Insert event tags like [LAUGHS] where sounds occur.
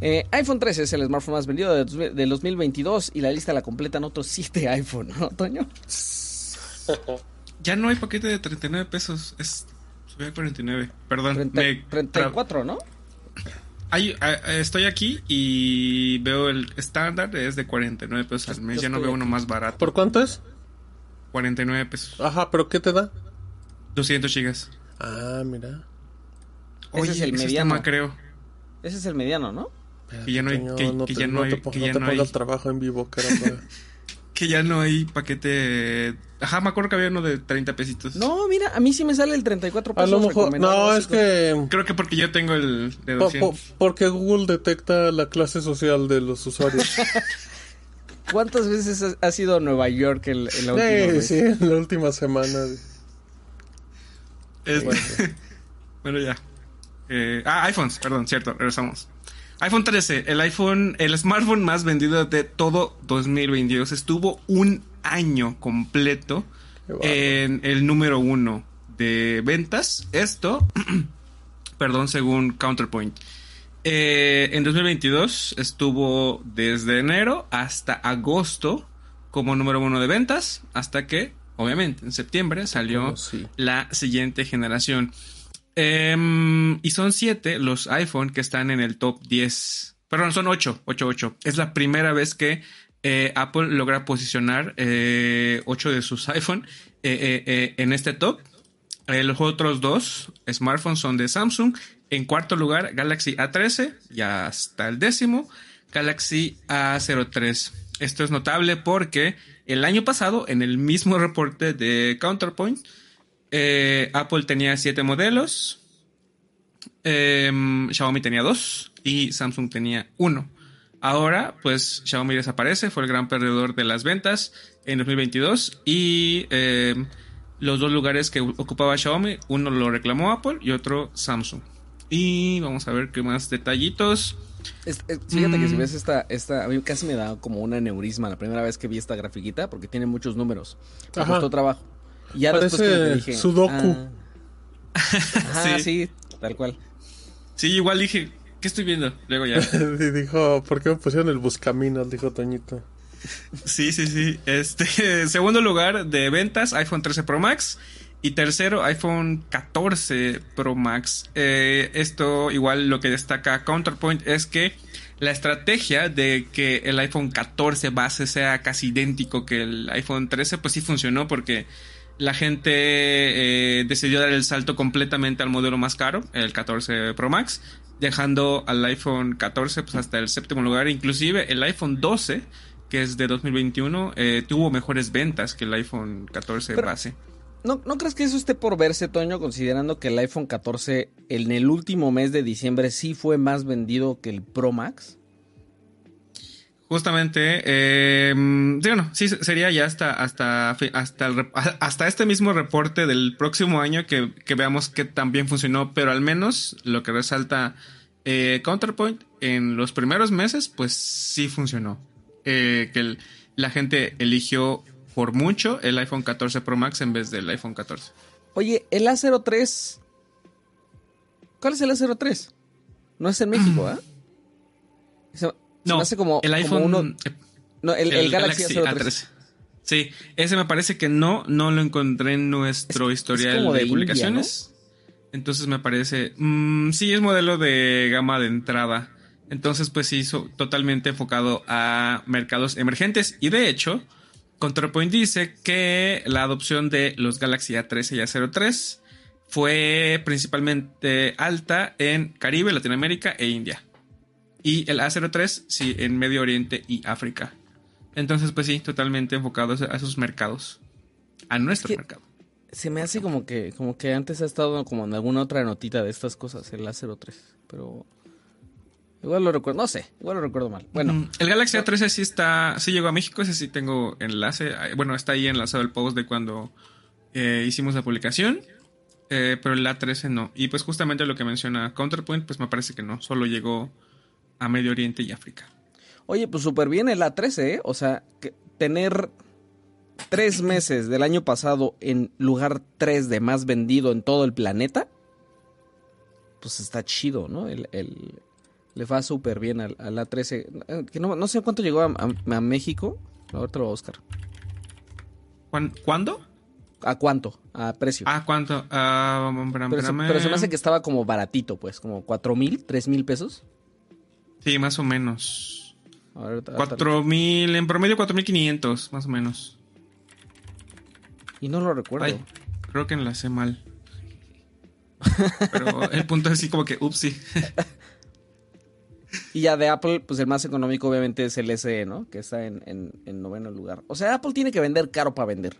Eh, iPhone 13 es el smartphone más vendido de, del 2022 y la lista la completan otros 7 [LAUGHS] iPhone, ¿no, Toño? [LAUGHS] ya no hay paquete de 39 pesos, es subí a 49. Perdón, 30, me 34, ¿no? Hay, estoy aquí y veo el estándar es de 49 pesos al mes. ya no veo uno más barato. ¿Por cuánto es? 49 pesos. Ajá, pero ¿qué te da? 200 gigas. Ah, mira. Oye, ese es el mediano. creo. Ese es el mediano, ¿no? Que ya no hay. Que, no que te, ya no, hay. Te, que no ya te no pongas hay... trabajo en vivo, caramba. [LAUGHS] que ya no hay paquete. Ajá, me acuerdo que había uno de 30 pesitos. No, mira, a mí sí me sale el 34 pesos. A lo mejor. No, es que. Creo que porque yo tengo el de 200. Po, po, porque Google detecta la clase social de los usuarios. [LAUGHS] ¿Cuántas veces ha sido a Nueva York en, la última sí, vez? Sí, en la última semana. [LAUGHS] Bueno, ya. Eh, ah, iPhones, perdón, cierto, regresamos. iPhone 13, el iPhone, el smartphone más vendido de todo 2022. Estuvo un año completo en el número uno de ventas. Esto, [CLEARS THROAT] perdón, según Counterpoint. Eh, en 2022 estuvo desde enero hasta agosto como número uno de ventas, hasta que, obviamente, en septiembre salió sí. la siguiente generación. Eh, y son siete los iPhone que están en el top 10. Perdón, son 8, 8, 8. Es la primera vez que eh, Apple logra posicionar eh, 8 de sus [LAUGHS] iPhone eh, en este top. los otros dos smartphones son de Samsung. En cuarto lugar, Galaxy A13, ya hasta el décimo, Galaxy A03. Esto es notable porque el año pasado, en el mismo [LAUGHS] reporte de Counterpoint, eh, Apple tenía siete modelos, eh, Xiaomi tenía dos y Samsung tenía uno. Ahora, pues Xiaomi desaparece, fue el gran perdedor de las ventas en 2022 y eh, los dos lugares que ocupaba Xiaomi, uno lo reclamó Apple y otro Samsung. Y vamos a ver qué más detallitos. Es, es, fíjate mm. que si ves esta, esta, a mí casi me da como un aneurisma la primera vez que vi esta grafiquita porque tiene muchos números. Me Ajá. costó trabajo. Y ya Parece después que dije, Sudoku. Ah, [LAUGHS] Ajá, sí. sí, tal cual. Sí, igual dije, ¿qué estoy viendo? Luego ya. [LAUGHS] y dijo, ¿por qué me pusieron el buscaminos? Dijo Toñito. Sí, sí, sí. Este, [LAUGHS] segundo lugar de ventas, iPhone 13 Pro Max. Y tercero, iPhone 14 Pro Max. Eh, esto igual lo que destaca Counterpoint es que la estrategia de que el iPhone 14 base sea casi idéntico que el iPhone 13, pues sí funcionó porque la gente eh, decidió dar el salto completamente al modelo más caro, el 14 Pro Max, dejando al iPhone 14 pues hasta el séptimo lugar. Inclusive el iPhone 12, que es de 2021, eh, tuvo mejores ventas que el iPhone 14 Pero, base. ¿no, ¿No crees que eso esté por verse, Toño, considerando que el iPhone 14 en el último mes de diciembre sí fue más vendido que el Pro Max? Justamente, eh, sí, bueno, sí, sería ya hasta, hasta, hasta, el, [LAUGHS] hasta este mismo reporte del próximo año que, que veamos que también funcionó, pero al menos lo que resalta eh, Counterpoint en los primeros meses, pues sí funcionó. Eh, que el, la gente eligió por mucho el iPhone 14 Pro Max en vez del iPhone 14. Oye, el A03. ¿Cuál es el A03? No es en México, [CLEARS THROAT] ¿ah? ¿eh? No, hace como, el iPhone. Como uno, no, el, el, el Galaxy, Galaxy, A3. Sí, ese me parece que no, no lo encontré en nuestro es, historial es de, de, publicaciones. India, ¿no? Entonces me parece. Mmm, sí, es modelo de gama de entrada. Entonces, pues sí, hizo totalmente enfocado a mercados emergentes. Y de hecho, ContraPoint dice que la adopción de los Galaxy A13 y A03 fue principalmente alta en Caribe, Latinoamérica e India. Y el A03, sí, en Medio Oriente y África. Entonces, pues sí, totalmente enfocados a esos mercados. A nuestro es que mercado. Se me hace como que, como que antes ha estado como en alguna otra notita de estas cosas, el A03. Pero. Igual lo recuerdo, no sé, igual lo recuerdo mal. Bueno. Mm, el Galaxy A13 sí está, sí llegó a México, ese sí tengo enlace. Bueno, está ahí enlazado el post de cuando eh, hicimos la publicación. Eh, pero el A13 no. Y pues justamente lo que menciona Counterpoint, pues me parece que no. Solo llegó a Medio Oriente y África. Oye, pues súper bien el A13, ¿eh? O sea, que tener tres [LAUGHS] meses del año pasado en lugar 3 de más vendido en todo el planeta, pues está chido, ¿no? El, el, Le va súper bien al, al A13. Eh, Que no, no sé cuánto llegó a, a- a México. Ahorita lo voy a buscar. ¿Cuán- ¿Cuándo? ¿A cuánto? A precio. Ah, ¿cuánto? Ah, pero, se, pero se me hace que estaba como baratito, pues. Como cuatro mil, tres mil pesos. Sí, más o menos. Cuatro mil, en promedio cuatro mil quinientos, más o menos. Y no lo recuerdo. Ay, creo que enlacé mal. [LAUGHS] Pero el punto es así como que, ups, sí. Y ya de Apple, pues el más económico obviamente es el SE, ¿no? Que está en, en- en noveno lugar. O sea, Apple tiene que vender caro para vender.